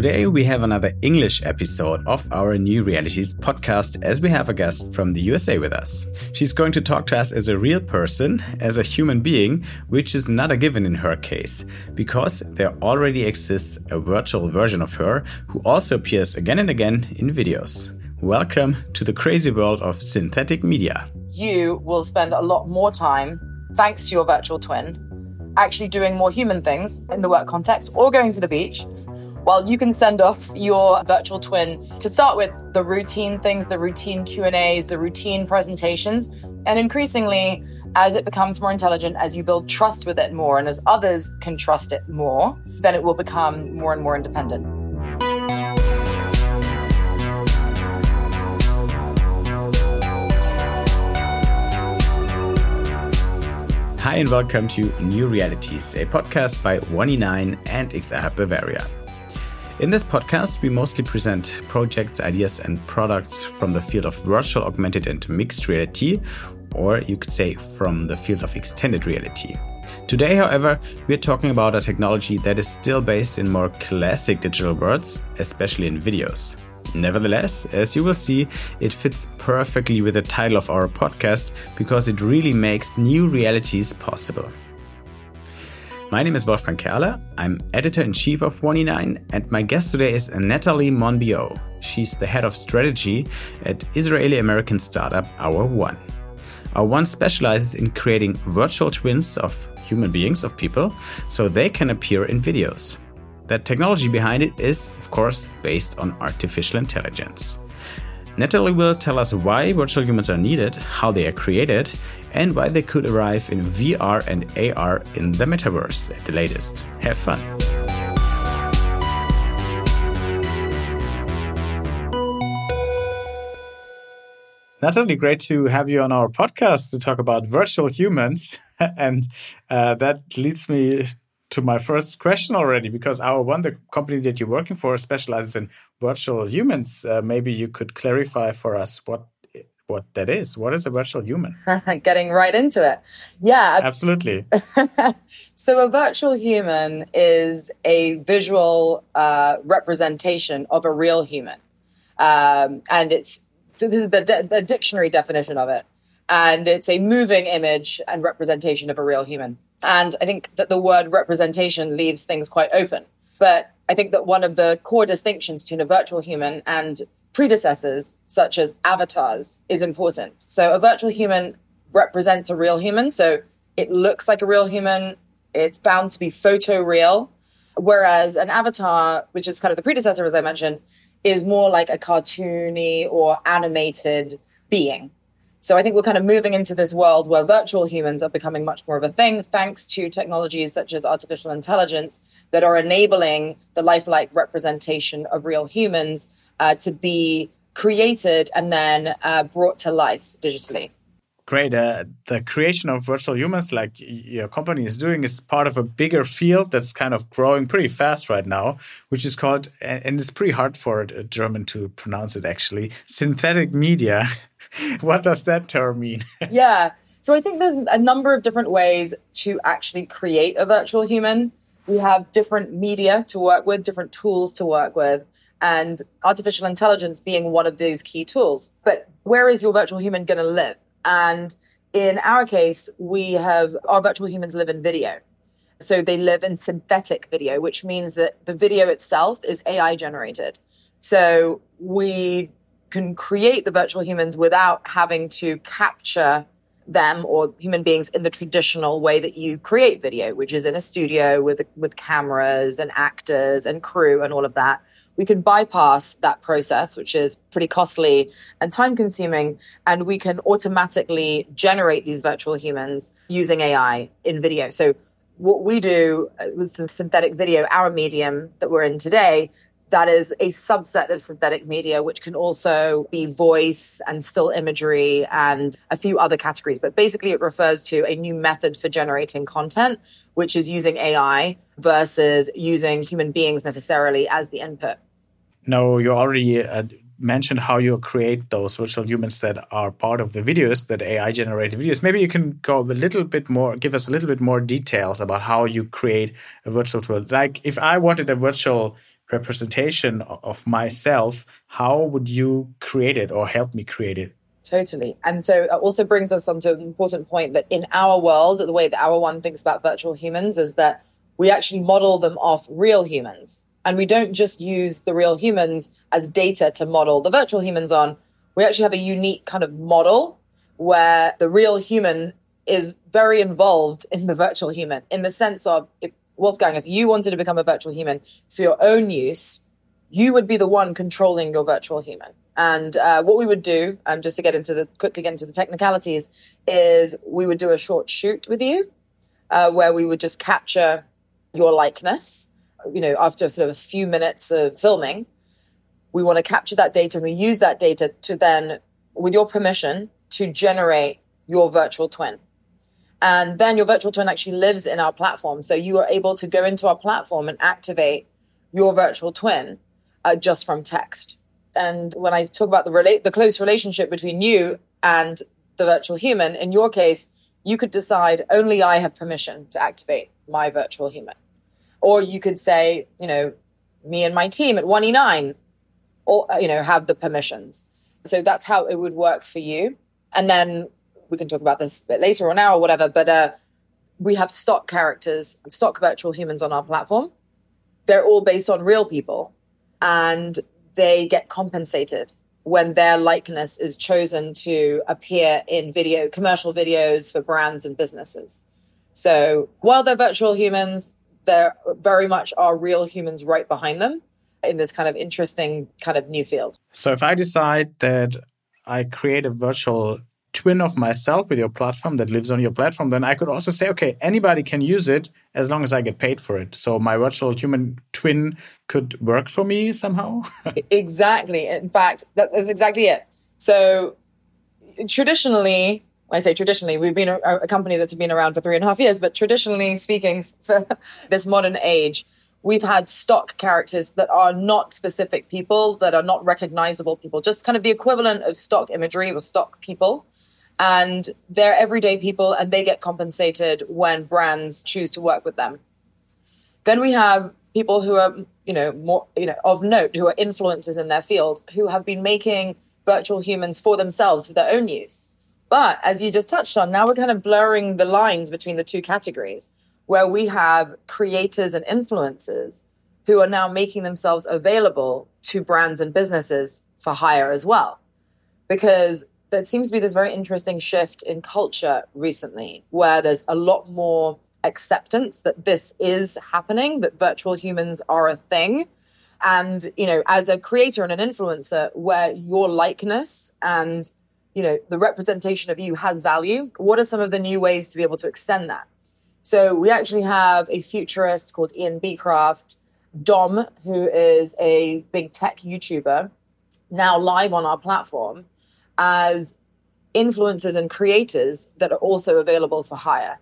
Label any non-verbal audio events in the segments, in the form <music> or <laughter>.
Today we have another English episode of our New Realities podcast as we have a guest from the USA with us. She's going to talk to us as a real person, as a human being, which is not a given in her case, because there already exists a virtual version of her who also appears again and again in videos. Welcome to the crazy world of synthetic media. You will spend a lot more time, thanks to your virtual twin, actually doing more human things in the work context or going to the beach. Well, you can send off your virtual twin to start with the routine things, the routine Q&As, the routine presentations, and increasingly as it becomes more intelligent, as you build trust with it more and as others can trust it more, then it will become more and more independent. Hi, and welcome to New Realities, a podcast by 1E9 and XR Bavaria. In this podcast, we mostly present projects, ideas, and products from the field of virtual, augmented, and mixed reality, or you could say from the field of extended reality. Today, however, we're talking about a technology that is still based in more classic digital worlds, especially in videos. Nevertheless, as you will see, it fits perfectly with the title of our podcast because it really makes new realities possible. My name is Wolfgang Kerle. I'm editor in chief of 1E9, and my guest today is Natalie Monbiot. She's the head of strategy at Israeli American startup Hour One. Hour One specializes in creating virtual twins of human beings, of people, so they can appear in videos. The technology behind it is, of course, based on artificial intelligence. Natalie will tell us why virtual humans are needed, how they are created, and why they could arrive in VR and AR in the metaverse at the latest. Have fun! Natalie, great to have you on our podcast to talk about virtual humans. <laughs> and uh, that leads me to my first question already because Hour One, the company that you're working for, specializes in virtual humans. Uh, maybe you could clarify for us what what that is. What is a virtual human? <laughs> Getting right into it. Yeah. Absolutely. <laughs> so, a virtual human is a visual uh, representation of a real human. Um, and it's this is the, the dictionary definition of it. And it's a moving image and representation of a real human. And I think that the word representation leaves things quite open. But I think that one of the core distinctions between a virtual human and predecessors, such as avatars, is important. So a virtual human represents a real human. So it looks like a real human. It's bound to be photo real. Whereas an avatar, which is kind of the predecessor, as I mentioned, is more like a cartoony or animated being. So I think we're kind of moving into this world where virtual humans are becoming much more of a thing thanks to technologies such as artificial intelligence that are enabling the lifelike representation of real humans uh, to be created and then uh, brought to life digitally. Great. Uh, the creation of virtual humans, like your company is doing, is part of a bigger field that's kind of growing pretty fast right now, which is called, and it's pretty hard for a German to pronounce it actually, synthetic media. <laughs> what does that term mean? <laughs> yeah. So I think there's a number of different ways to actually create a virtual human. We have different media to work with, different tools to work with, and artificial intelligence being one of those key tools. But where is your virtual human going to live? And in our case, we have our virtual humans live in video. So they live in synthetic video, which means that the video itself is AI generated. So we can create the virtual humans without having to capture them or human beings in the traditional way that you create video, which is in a studio with with cameras and actors and crew and all of that. We can bypass that process, which is pretty costly and time consuming, and we can automatically generate these virtual humans using AI in video. So what we do uh, with the synthetic video, our medium that we're in today, that is a subset of synthetic media, which can also be voice and still imagery and a few other categories. But basically, it refers to a new method for generating content, which is using AI versus using human beings necessarily as the input. No, you already uh, mentioned how you create those virtual humans that are part of the videos, that AI generated videos. Maybe you can go a little bit more, give us a little bit more details about how you create a virtual tool. Like if I wanted a virtual representation of myself, how would you create it or help me create it? Totally. And so it also brings us on to an important point that in our world, the way that Hour One thinks about virtual humans is that we actually model them off real humans. And we don't just use the real humans as data to model the virtual humans on. We actually have a unique kind of model where the real human is very involved in the virtual human in the sense of if Wolfgang, if you wanted to become a virtual human for your own use, you would be the one controlling your virtual human. And uh, what we would do, um, just to get into the quickly get into the technicalities, is we would do a short shoot with you, uh, where we would just capture your likeness. You know, after sort of a few minutes of filming, we want to capture that data and we use that data to then, with your permission, to generate your virtual twin. And then your virtual twin actually lives in our platform. So you are able to go into our platform and activate your virtual twin uh, just from text. And when I talk about the relate, the close relationship between you and the virtual human, in your case, you could decide only I have permission to activate my virtual human. Or you could say, you know, me and my team at 1E9, or, you know, have the permissions. So that's how it would work for you. And then we can talk about this a bit later or now or whatever, but uh, we have stock characters, stock virtual humans on our platform. They're all based on real people and they get compensated when their likeness is chosen to appear in video, commercial videos for brands and businesses. So while they're virtual humans, there very much are real humans right behind them in this kind of interesting kind of new field. So if I decide that I create a virtual twin of myself with your platform that lives on your platform, then I could also say, okay, anybody can use it as long as I get paid for it. So my virtual human twin could work for me somehow. <laughs> exactly. In fact, that, that's exactly it. So traditionally, I say traditionally, we've been a, a company that's been around for three and a half years, but traditionally speaking, <laughs> for this modern age, we've had stock characters that are not specific people, that are not recognizable people, just kind of the equivalent of stock imagery or stock people and they're everyday people and they get compensated when brands choose to work with them. Then we have people who are, you know, more, you know, of note, who are influencers in their field, who have been making virtual humans for themselves for their own use. But as you just touched on, now we're kind of blurring the lines between the two categories where we have creators and influencers who are now making themselves available to brands and businesses for hire as well. Because there seems to be this very interesting shift in culture recently where there's a lot more acceptance that this is happening, that virtual humans are a thing. And, you know, as a creator and an influencer where your likeness and, you know, the representation of you has value, what are some of the new ways to be able to extend that? So we actually have a futurist called Ian Beacraft, Dom, who is a big tech YouTuber, now live on our platform as influencers and creators that are also available for hire.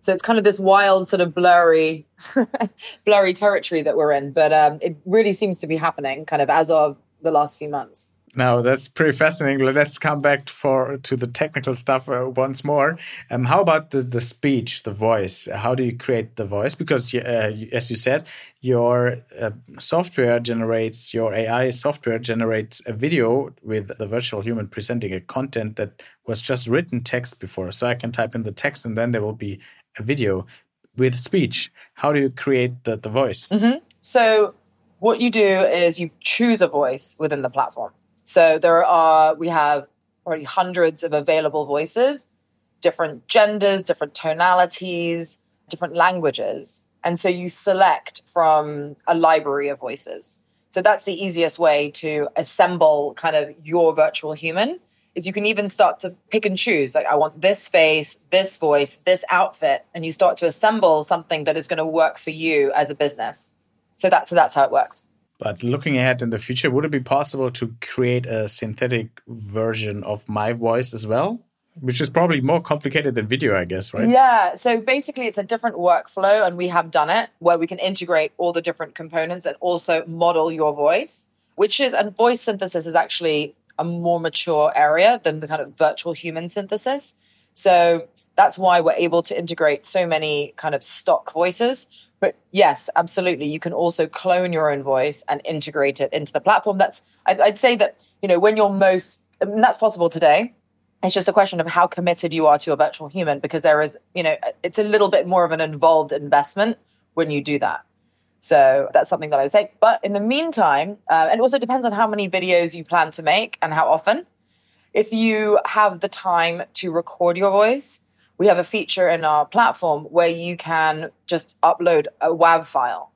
So it's kind of this wild, sort of blurry, <laughs> blurry territory that we're in. But um, it really seems to be happening kind of as of the last few months. Now that's pretty fascinating. Let's come back for to the technical stuff uh, once more. Um, how about the, the speech, the voice? How do you create the voice? Because uh, as you said, your uh, software generates your AI software generates a video with the virtual human presenting a content that was just written text before. So I can type in the text and then there will be a video with speech. How do you create the, the voice? Mm -hmm. So what you do is you choose a voice within the platform. So there are, we have already hundreds of available voices, different genders, different tonalities, different languages. And so you select from a library of voices. So that's the easiest way to assemble kind of your virtual human is you can even start to pick and choose. Like I want this face, this voice, this outfit, and you start to assemble something that is going to work for you as a business. So that's so that's how it works. But looking ahead in the future, would it be possible to create a synthetic version of my voice as well? Which is probably more complicated than video, I guess, right? Yeah. So basically, it's a different workflow, and we have done it where we can integrate all the different components and also model your voice, which is, and voice synthesis is actually a more mature area than the kind of virtual human synthesis. So that's why we're able to integrate so many kind of stock voices But yes, absolutely. You can also clone your own voice and integrate it into the platform. That's, I'd, say that, you know, when you're most, and that's possible today. It's just a question of how committed you are to a virtual human because there is, you know, it's a little bit more of an involved investment when you do that. So that's something that I would say. But in the meantime, uh, and it also depends on how many videos you plan to make and how often. If you have the time to record your voice, we have a feature in our platform where you can just upload a WAV file.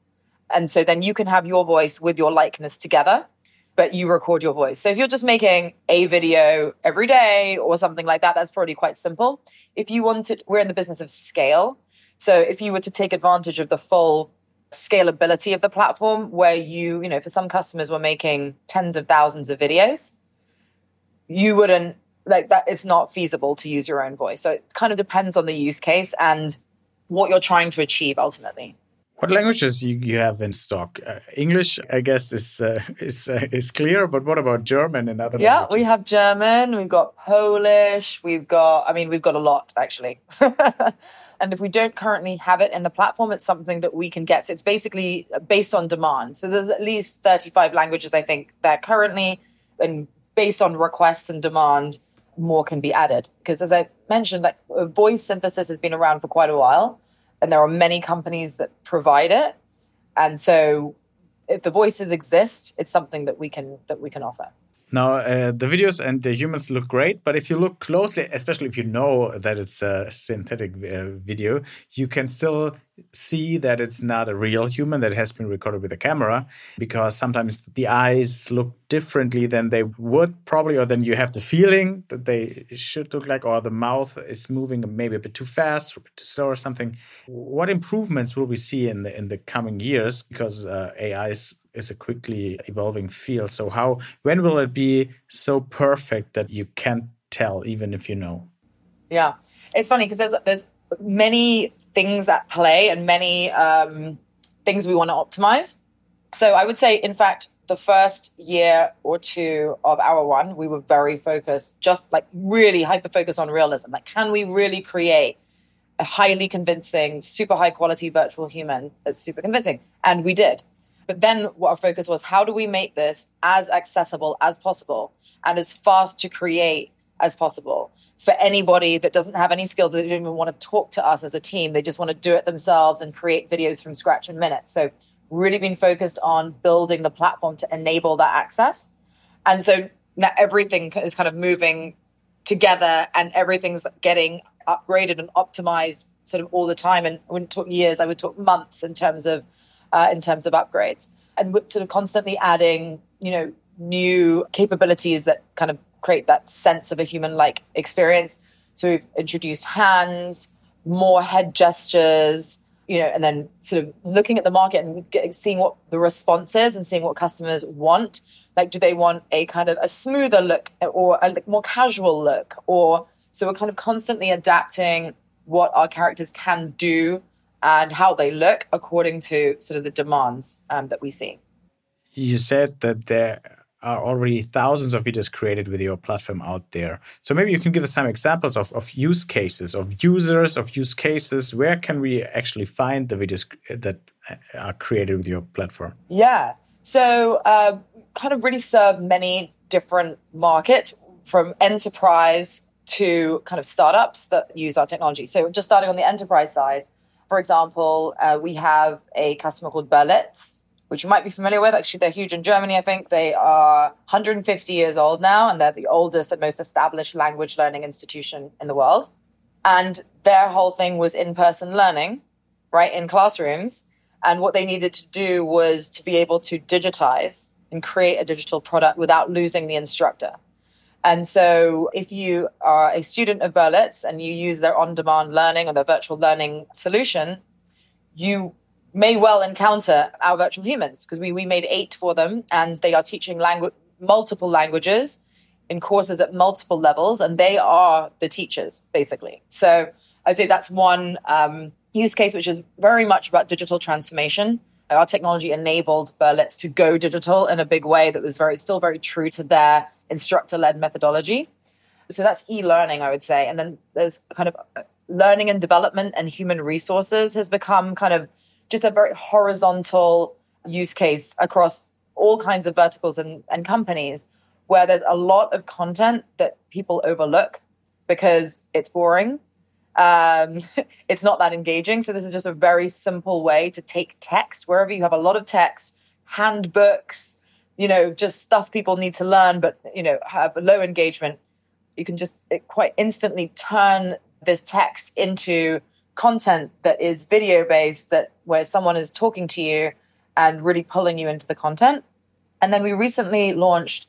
And so then you can have your voice with your likeness together, but you record your voice. So if you're just making a video every day or something like that, that's probably quite simple. If you wanted, we're in the business of scale. So if you were to take advantage of the full scalability of the platform where you, you know, for some customers we're making tens of thousands of videos, you wouldn't like that it's not feasible to use your own voice. So it kind of depends on the use case and what you're trying to achieve ultimately. What languages you, you have in stock? Uh, English, I guess, is uh, <laughs> is uh, is clear. But what about German and other? Yeah, languages? we have German. We've got Polish. We've got. I mean, we've got a lot actually. <laughs> and if we don't currently have it in the platform, it's something that we can get. So it's basically based on demand. So there's at least 35 languages I think there currently, and based on requests and demand, more can be added. Because as I mentioned, like uh, voice synthesis has been around for quite a while, and there are many companies that provide it. And so, if the voices exist, it's something that we can that we can offer. Now, uh, the videos and the humans look great, but if you look closely, especially if you know that it's a synthetic uh, video, you can still see that it's not a real human that has been recorded with a camera because sometimes the eyes look differently than they would probably, or then you have the feeling that they should look like, or the mouth is moving maybe a bit too fast or too slow or something. What improvements will we see in the in the coming years because uh, AI is is a quickly evolving field. So how when will it be so perfect that you can't tell even if you know? Yeah, it's funny because there's there's many things at play and many um, things we want to optimize. So I would say, in fact, the first year or two of Hour One, we were very focused, just like really hyper focused on realism. Like, can we really create a highly convincing, super high quality virtual human that's super convincing? And we did. But then what our focus was how do we make this as accessible as possible and as fast to create as possible for anybody that doesn't have any skills, that don't even want to talk to us as a team. They just want to do it themselves and create videos from scratch in minutes. So really been focused on building the platform to enable that access. And so now everything is kind of moving together and everything's getting upgraded and optimized sort of all the time. And I wouldn't talk years, I would talk months in terms of uh, in terms of upgrades and we're sort of constantly adding, you know, new capabilities that kind of create that sense of a human like experience. So we've introduced hands, more head gestures, you know, and then sort of looking at the market and get, seeing what the response is and seeing what customers want. Like, do they want a kind of a smoother look or a more casual look? Or so we're kind of constantly adapting what our characters can do and how they look according to sort of the demands um, that we see. You said that there are already thousands of videos created with your platform out there. So maybe you can give us some examples of, of use cases, of users, of use cases. Where can we actually find the videos that are created with your platform? Yeah. So uh, kind of really serve many different markets from enterprise to kind of startups that use our technology. So just starting on the enterprise side, for example, uh, we have a customer called Berlitz, which you might be familiar with. Actually, they're huge in Germany, I think. They are 150 years old now, and they're the oldest and most established language learning institution in the world. And their whole thing was in person learning, right, in classrooms. And what they needed to do was to be able to digitize and create a digital product without losing the instructor. And so if you are a student of Berlitz and you use their on-demand learning or their virtual learning solution, you may well encounter our virtual humans because we, we made eight for them and they are teaching language, multiple languages in courses at multiple levels and they are the teachers basically. So I'd say that's one um, use case, which is very much about digital transformation. Our technology enabled Berlitz to go digital in a big way that was very, still very true to their instructor led methodology. So that's e learning, I would say. And then there's kind of uh, learning and development and human resources has become kind of just a very horizontal use case across all kinds of verticals and, and companies where there's a lot of content that people overlook because it's boring. Um, <laughs> it's not that engaging. So this is just a very simple way to take text wherever you have a lot of text, handbooks, you know, just stuff people need to learn, but, you know, have a low engagement. You can just quite instantly turn this text into content that is video based that where someone is talking to you and really pulling you into the content. And then we recently launched,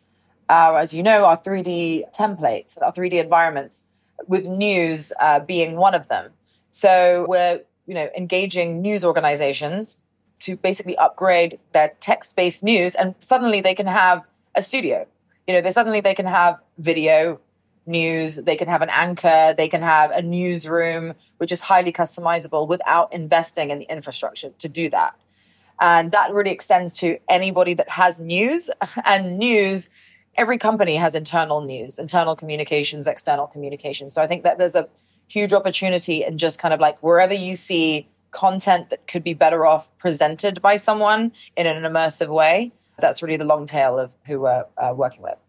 uh, as you know, our 3D templates, our 3D environments, with news uh, being one of them. So we're, you know, engaging news organizations to basically upgrade their text-based news, and suddenly they can have a studio. You know, they suddenly they can have video news, they can have an anchor, they can have a newsroom, which is highly customizable without investing in the infrastructure to do that. And that really extends to anybody that has news <laughs> and news. Every company has internal news, internal communications, external communications. So I think that there's a huge opportunity in just kind of like wherever you see content that could be better off presented by someone in an immersive way. That's really the long tail of who we're uh, working with.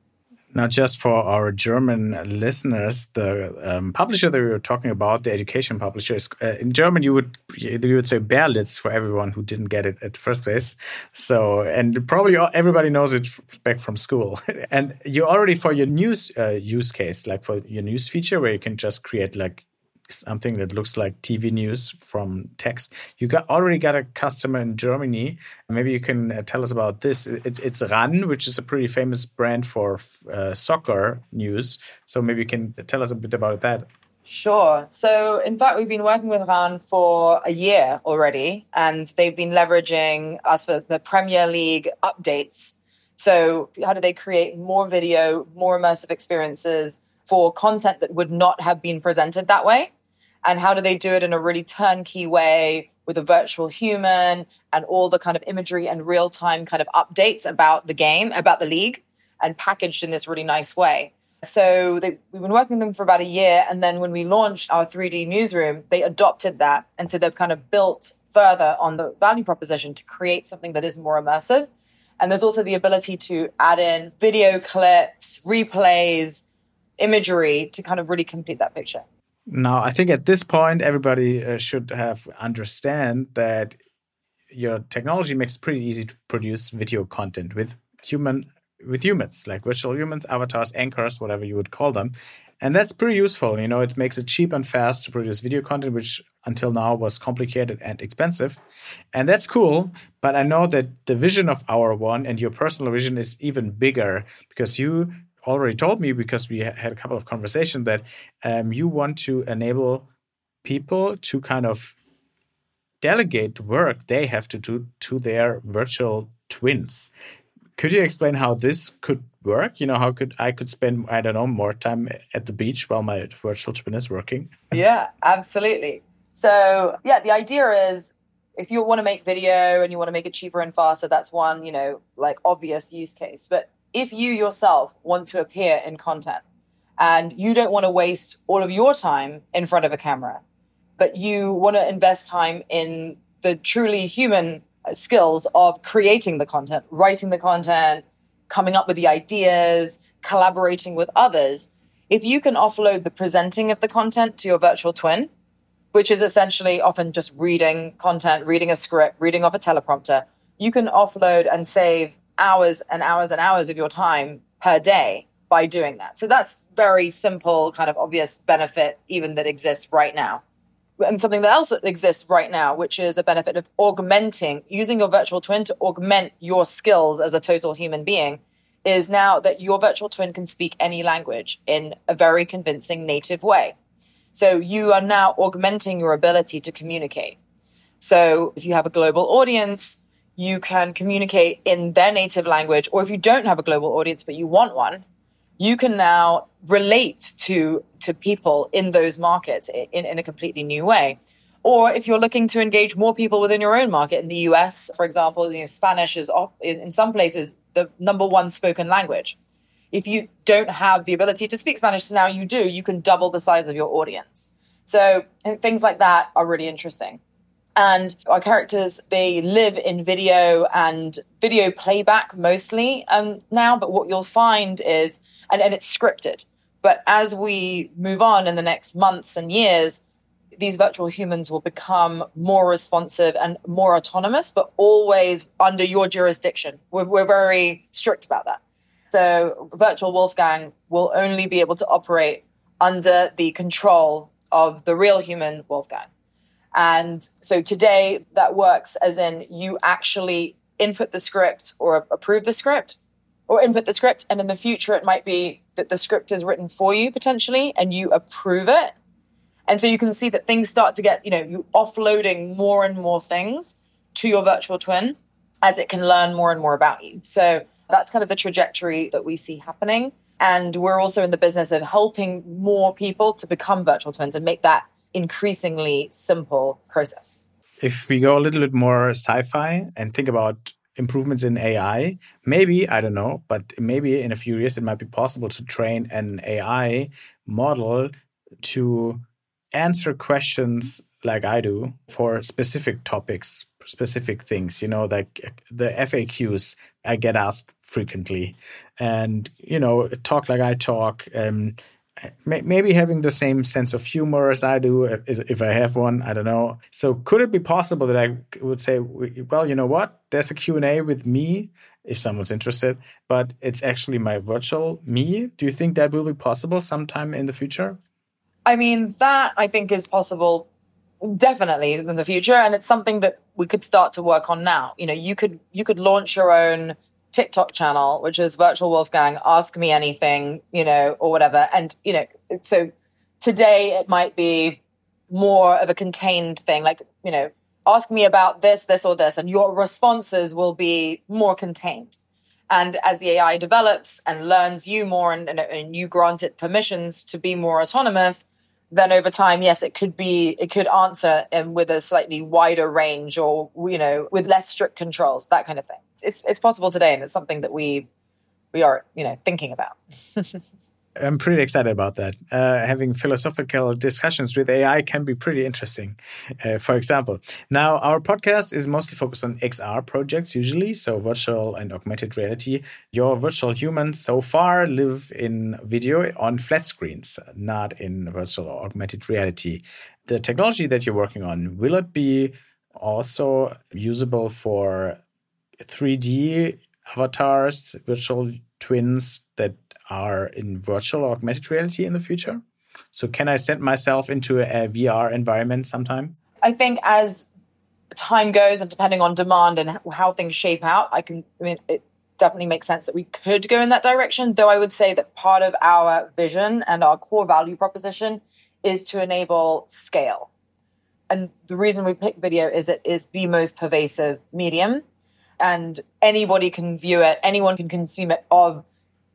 Now, just for our German listeners, the um, publisher that we were talking about, the education publisher, is, uh, in German you would you would say Berlitz for everyone who didn't get it at the first place. So, and probably everybody knows it back from school. <laughs> and you already for your news uh, use case, like for your news feature, where you can just create like something that looks like TV news from text. You got already got a customer in Germany. Maybe you can uh, tell us about this. It's it's RAN, which is a pretty famous brand for uh, soccer news. So maybe you can tell us a bit about that. Sure. So, in fact, we've been working with RAN for a year already, and they've been leveraging us for the Premier League updates. So, how do they create more video, more immersive experiences for content that would not have been presented that way? And how do they do it in a really turnkey way with a virtual human and all the kind of imagery and real time kind of updates about the game, about the league, and packaged in this really nice way. So they, we've been working with them for about a year. And then when we launched our 3D newsroom, they adopted that. And so they've kind of built further on the value proposition to create something that is more immersive. And there's also the ability to add in video clips, replays, imagery to kind of really complete that picture. Now, I think at this point, everybody uh, should have understand that your technology makes it pretty easy to produce video content with human with humans, like virtual humans, avatars, anchors, whatever you would call them. And that's pretty useful. You know, it makes it cheap and fast to produce video content, which until now was complicated and expensive. And that's cool. But I know that the vision of Hour One and your personal vision is even bigger because you already told me because we had a couple of conversations that um, you want to enable people to kind of delegate work they have to do to their virtual twins. Could you explain how this could work? You know, how could I could spend I don't know more time at the beach while my virtual twin is working? Yeah, absolutely. So yeah, the idea is if you want to make video and you want to make it cheaper and faster, that's one, you know, like obvious use case. But if you yourself want to appear in content and you don't want to waste all of your time in front of a camera, but you want to invest time in the truly human uh, skills of creating the content, writing the content, coming up with the ideas, collaborating with others. If you can offload the presenting of the content to your virtual twin, which is essentially often just reading content, reading a script, reading off a teleprompter, you can offload and save hours and hours and hours of your time per day by doing that. So that's very simple, kind of obvious benefit, even that exists right now. And something that else exists right now, which is a benefit of augmenting, using your virtual twin to augment your skills as a total human being, is now that your virtual twin can speak any language in a very convincing native way. So you are now augmenting your ability to communicate. So if you have a global audience, you can communicate in their native language. Or if you don't have a global audience, but you want one, you can now relate to, to people in those markets in, in a completely new way. Or if you're looking to engage more people within your own market in the US, for example, you know, Spanish is in some places the number one spoken language. If you don't have the ability to speak Spanish, so now you do, you can double the size of your audience. So things like that are really interesting. And our characters, they live in video and video playback mostly um, now. But what you'll find is, and, and it's scripted. But as we move on in the next months and years, these virtual humans will become more responsive and more autonomous, but always under your jurisdiction. We're, we're very strict about that. So virtual Wolfgang will only be able to operate under the control of the real human Wolfgang. And so today that works as in you actually input the script or approve the script or input the script. And in the future, it might be that the script is written for you potentially and you approve it. And so you can see that things start to get, you know, you offloading more and more things to your virtual twin as it can learn more and more about you. So that's kind of the trajectory that we see happening. And we're also in the business of helping more people to become virtual twins and make that increasingly simple process. If we go a little bit more sci fi and think about improvements in AI, maybe, I don't know, but maybe in a few years it might be possible to train an AI model to answer questions like I do for specific topics, specific things, you know, like the FAQs I get asked frequently and, you know, talk like I talk. Um, maybe having the same sense of humor as I do, if I have one, I don't know. So could it be possible that I would say, well, you know what? There's a Q&A with me if someone's interested, but it's actually my virtual me. Do you think that will be possible sometime in the future? I mean, that I think is possible definitely in the future. And it's something that we could start to work on now. You know, you could, you could launch your own TikTok channel, which is virtual Wolfgang, ask me anything, you know, or whatever. And, you know, so today it might be more of a contained thing, like, you know, ask me about this, this, or this, and your responses will be more contained. And as the AI develops and learns you more and, and, and you grant it permissions to be more autonomous, then over time, yes, it could be, it could answer um, with a slightly wider range or, you know, with less strict controls, that kind of thing it's it's possible today, and it's something that we we are you know thinking about. <laughs> I'm pretty excited about that. Uh, having philosophical discussions with AI can be pretty interesting. Uh, for example, now our podcast is mostly focused on XR projects, usually, so virtual and augmented reality. Your virtual humans so far live in video on flat screens, not in virtual or augmented reality. The technology that you're working on, will it be also usable for 3D avatars, virtual twins that are in virtual or augmented reality in the future? So, can I set myself into a VR environment sometime? I think as time goes and depending on demand and how things shape out, I can, I mean, it definitely makes sense that we could go in that direction. Though I would say that part of our vision and our core value proposition is to enable scale. And the reason we pick video is it is the most pervasive medium and anybody can view it, anyone can consume it of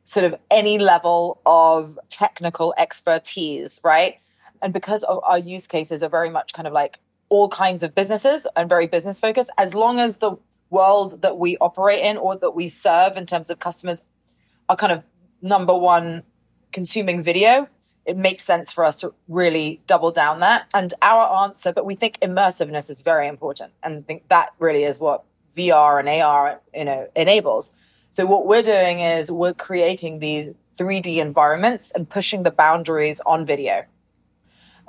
sort of any level of technical expertise, right? And because our use cases are very much kind of like all kinds of businesses and very business focused, as long as the world that we operate in or that we serve in terms of customers are kind of number one consuming video, it makes sense for us to really double down that. And our answer, but we think immersiveness is very important. And think that really is what VR and AR, you know, enables. So what we're doing is we're creating these 3D environments and pushing the boundaries on video.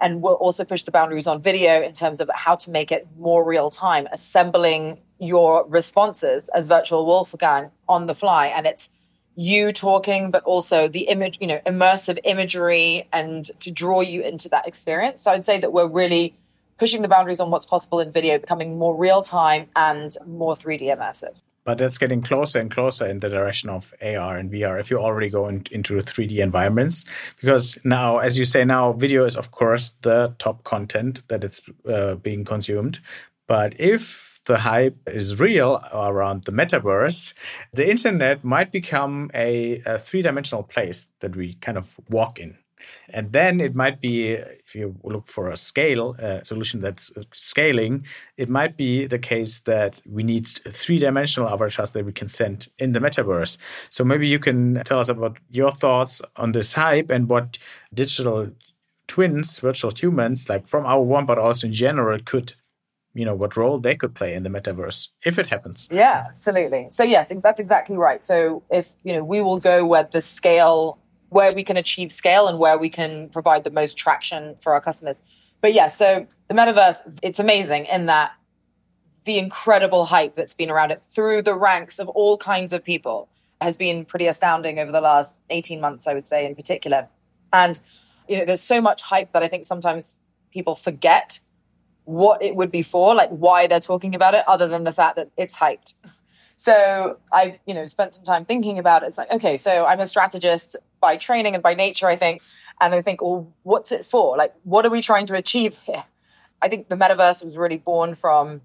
And we'll also push the boundaries on video in terms of how to make it more real time, assembling your responses as virtual Wolfgang on the fly. And it's you talking, but also the image, you know, immersive imagery and to draw you into that experience. So I'd say that we're really pushing the boundaries on what's possible in video, becoming more real time and more 3D immersive. But that's getting closer and closer in the direction of AR and VR if you already go in, into 3D environments. Because now, as you say, now video is, of course, the top content that it's uh, being consumed. But if the hype is real around the metaverse, the internet might become a, a three dimensional place that we kind of walk in. And then it might be, if you look for a scale uh, solution that's scaling, it might be the case that we need three dimensional avatars that we can send in the metaverse. So maybe you can tell us about your thoughts on this hype and what digital twins, virtual humans, like from Hour One, but also in general, could you know what role they could play in the metaverse if it happens. Yeah, absolutely. So yes, that's exactly right. So if you know, we will go where the scale, where we can achieve scale, and where we can provide the most traction for our customers. But yeah, so the metaverse, it's amazing in that the incredible hype that's been around it through the ranks of all kinds of people has been pretty astounding over the last 18 months, I would say, in particular. And, you know, there's so much hype that I think sometimes people forget what it would be for, like why they're talking about it, other than the fact that it's hyped. So I've, you know, spent some time thinking about it. It's like, okay, so I'm a strategist by training and by nature, I think. And I think, well, what's it for? Like, what are we trying to achieve here? I think the metaverse was really born from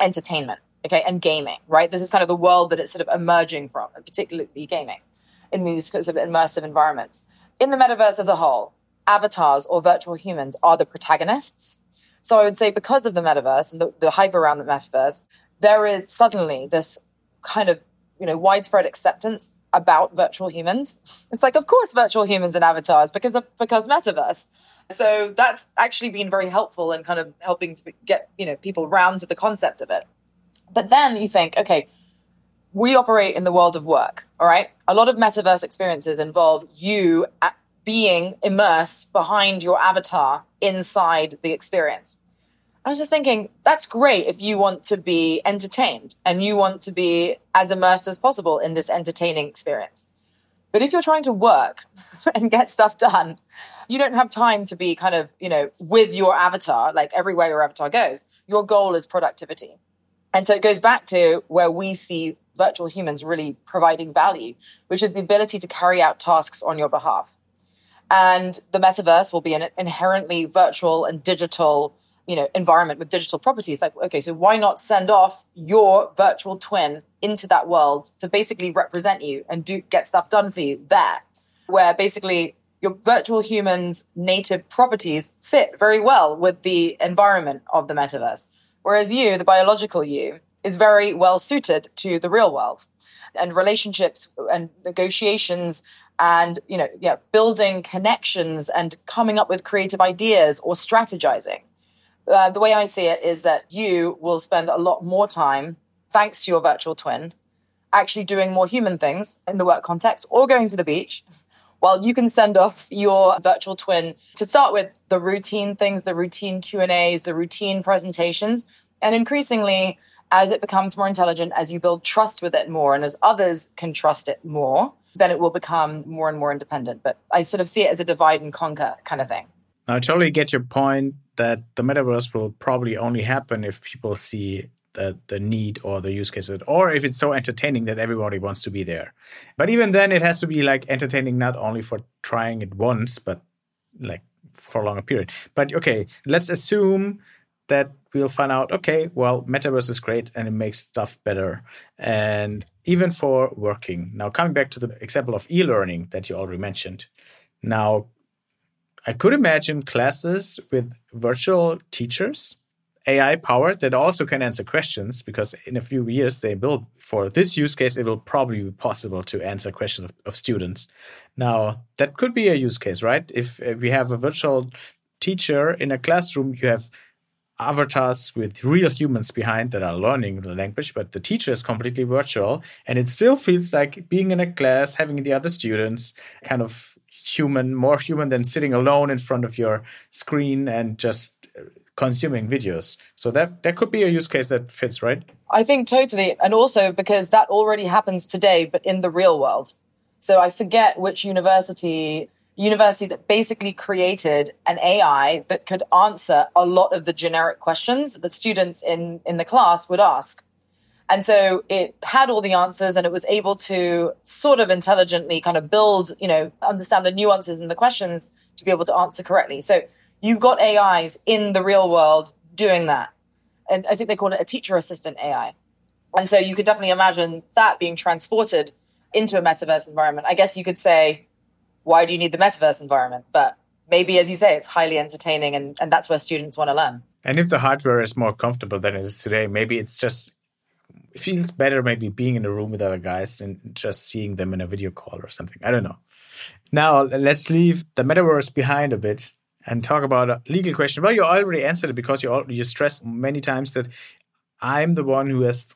entertainment, okay, and gaming, right? This is kind of the world that it's sort of emerging from, particularly gaming in these sort of immersive environments. In the metaverse as a whole, avatars or virtual humans are the protagonists. So I would say because of the metaverse and the, the hype around the metaverse, there is suddenly this kind of, you know, widespread acceptance about virtual humans. It's like, of course, virtual humans and avatars because of, because metaverse. So that's actually been very helpful in kind of helping to get, you know, people round to the concept of it. But then you think, okay, we operate in the world of work. All right. A lot of metaverse experiences involve you being immersed behind your avatar inside the experience. I was just thinking, that's great if you want to be entertained and you want to be as immersed as possible in this entertaining experience. But if you're trying to work <laughs> and get stuff done, you don't have time to be kind of, you know, with your avatar, like everywhere your avatar goes. Your goal is productivity. And so it goes back to where we see virtual humans really providing value, which is the ability to carry out tasks on your behalf. And the metaverse will be an inherently virtual and digital, you know, environment with digital properties. Like, okay, so why not send off your virtual twin into that world to basically represent you and do get stuff done for you there, where basically your virtual humans native properties fit very well with the environment of the metaverse. Whereas you, the biological you, is very well suited to the real world and relationships and negotiations and you know yeah building connections and coming up with creative ideas or strategizing uh, the way i see it is that you will spend a lot more time thanks to your virtual twin actually doing more human things in the work context or going to the beach while you can send off your virtual twin to start with the routine things the routine q and a's the routine presentations and increasingly as it becomes more intelligent as you build trust with it more and as others can trust it more then it will become more and more independent. But I sort of see it as a divide and conquer kind of thing. I totally get your point that the metaverse will probably only happen if people see the, the need or the use case of it, or if it's so entertaining that everybody wants to be there. But even then, it has to be like entertaining not only for trying it once, but like for a longer period. But okay, let's assume that we'll find out okay well metaverse is great and it makes stuff better and even for working now coming back to the example of e-learning that you already mentioned now i could imagine classes with virtual teachers ai powered that also can answer questions because in a few years they will for this use case it will probably be possible to answer questions of, of students now that could be a use case right if we have a virtual teacher in a classroom you have avatars with real humans behind that are learning the language, but the teacher is completely virtual. And it still feels like being in a class, having the other students kind of human, more human than sitting alone in front of your screen and just consuming videos. So that that could be a use case that fits, right? I think totally. And also because that already happens today, but in the real world. So I forget which university university that basically created an AI that could answer a lot of the generic questions that students in, in the class would ask. And so it had all the answers and it was able to sort of intelligently kind of build, you know, understand the nuances and the questions to be able to answer correctly. So you've got AIs in the real world doing that. And I think they call it a teacher assistant AI. And so you could definitely imagine that being transported into a metaverse environment. I guess you could say, why do you need the metaverse environment? But maybe, as you say, it's highly entertaining and, and that's where students want to learn. And if the hardware is more comfortable than it is today, maybe it's just it feels better maybe being in a room with other guys than just seeing them in a video call or something. I don't know. Now let's leave the metaverse behind a bit and talk about a legal question. Well, you already answered it because you you stressed many times that I'm the one who has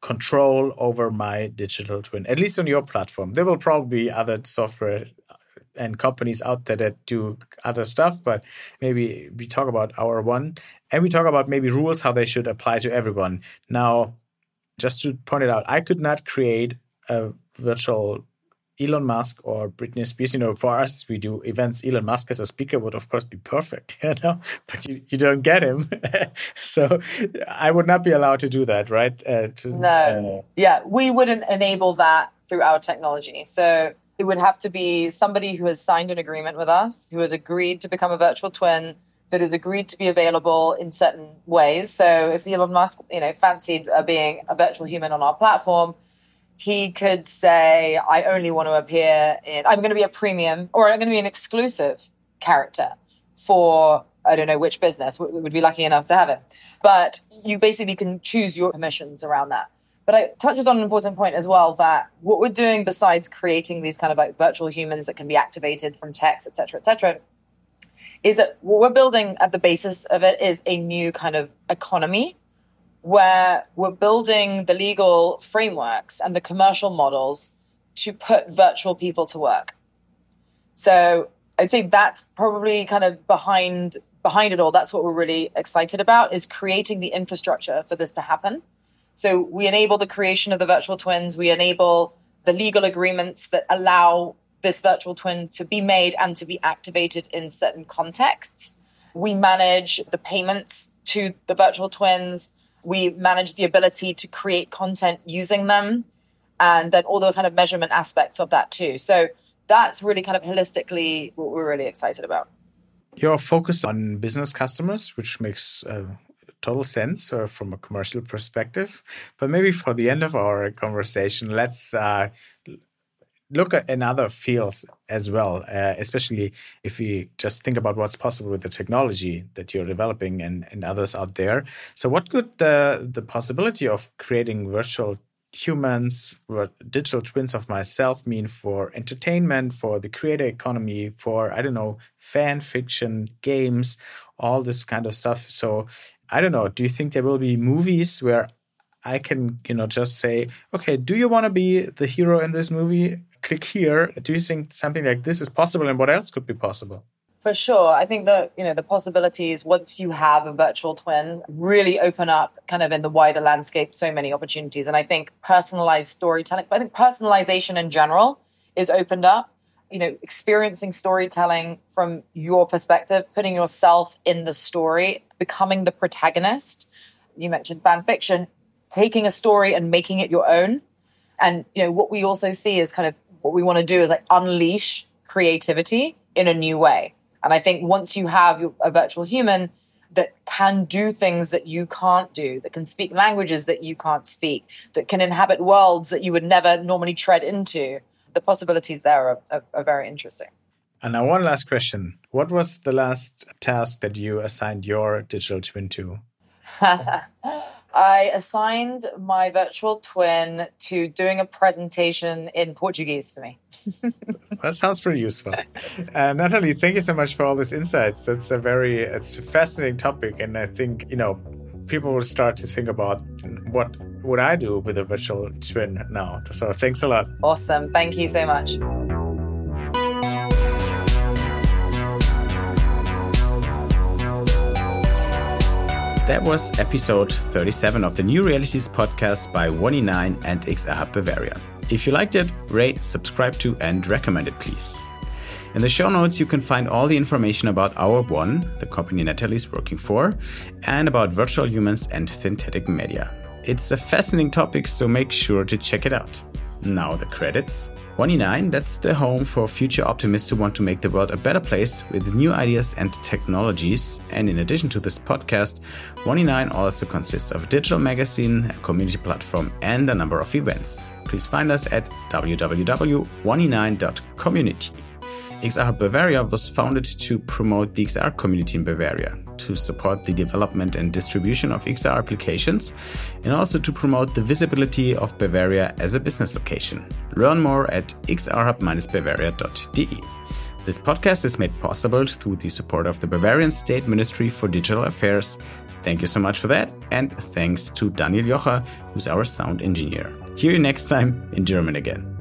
control over my digital twin, at least on your platform. There will probably be other software uh, and companies out there that do other stuff, but maybe we talk about Hour One and we talk about maybe rules, how they should apply to everyone. Now, just to point it out, I could not create a virtual Elon Musk or Britney Spears. You know, for us, we do events. Elon Musk as a speaker would, of course, be perfect, <laughs> you know, but you, you don't get him. <laughs> so I would not be allowed to do that, right? Uh, to, no. Uh, yeah, we wouldn't enable that through our technology. So it would have to be somebody who has signed an agreement with us, who has agreed to become a virtual twin, that has agreed to be available in certain ways. So if Elon Musk, you know, fancied uh, being a virtual human on our platform, he could say, I only want to appear in, I'm going to be a premium or I'm going to be an exclusive character for, I don't know which business would be lucky enough to have it. But you basically can choose your permissions around that. But it touches on an important point as well that what we're doing besides creating these kind of like virtual humans that can be activated from text, et cetera, et cetera, is that what we're building at the basis of it is a new kind of economy where we're building the legal frameworks and the commercial models to put virtual people to work. So I'd say that's probably kind of behind behind it all. That's what we're really excited about is creating the infrastructure for this to happen. So we enable the creation of the virtual twins. We enable the legal agreements that allow this virtual twin to be made and to be activated in certain contexts. We manage the payments to the virtual twins. We manage the ability to create content using them and then all the kind of measurement aspects of that too. So that's really kind of holistically what we're really excited about. You're focused on business customers, which makes uh, total sense uh, from a commercial perspective. But maybe for the end of our conversation, let's uh, look at in other fields as well, uh, especially if we just think about what's possible with the technology that you're developing and, and others out there. So, what could the, the possibility of creating virtual humans, digital twins of myself mean for entertainment, for the creator economy, for, I don't know, fan fiction, games, all this kind of stuff? So, I don't know, do you think there will be movies where I can, you know, just say, okay, do you want to be the hero in this movie? Click here. Do you think something like this is possible and what else could be possible? For sure. I think that, you know, the possibilities once you have a virtual twin really open up kind of in the wider landscape so many opportunities. And I think personalized storytelling, I think personalization in general is opened up. You know, experiencing storytelling from your perspective, putting yourself in the story, becoming the protagonist. You mentioned fan fiction, taking a story and making it your own. And, you know, what we also see is kind of what we want to do is like unleash creativity in a new way. And I think once you have a virtual human that can do things that you can't do, that can speak languages that you can't speak, that can inhabit worlds that you would never normally tread into, the possibilities there are, are, are very interesting. And now, one last question. What was the last task that you assigned your digital twin to? <laughs> I assigned my virtual twin to doing a presentation in Portuguese for me. <laughs> that sounds pretty useful. Uh, Natalie, thank you so much for all these insights. That's a very it's a fascinating topic, and I think you know people will start to think about what would I do with a virtual twin now. So thanks a lot. Awesome. Thank you so much. That was episode 37 of the New Realities podcast by 1E9 and XR Bavaria. If you liked it, rate, subscribe to, and recommend it, please. In the show notes, you can find all the information about Hour One, the company Natalie is working for, and about virtual humans and synthetic media. It's a fascinating topic, so make sure to check it out. Now the credits. 1E9, that's the home for future optimists who want to make the world a better place with new ideas and technologies. And in addition to this podcast, 1E9 also consists of a digital magazine, a community platform, and a number of events. Please find us at www.1e9.community. XR Bavaria was founded to promote the XR community in Bavaria, to support the development and distribution of XR applications, and also to promote the visibility of Bavaria as a business location. Learn more at xrhub-bavaria.de. This podcast is made possible through the support of the Bavarian State Ministry for Digital Affairs. Thank you so much for that, and thanks to Daniel Jocher, who's our sound engineer. Hear you next time in German again.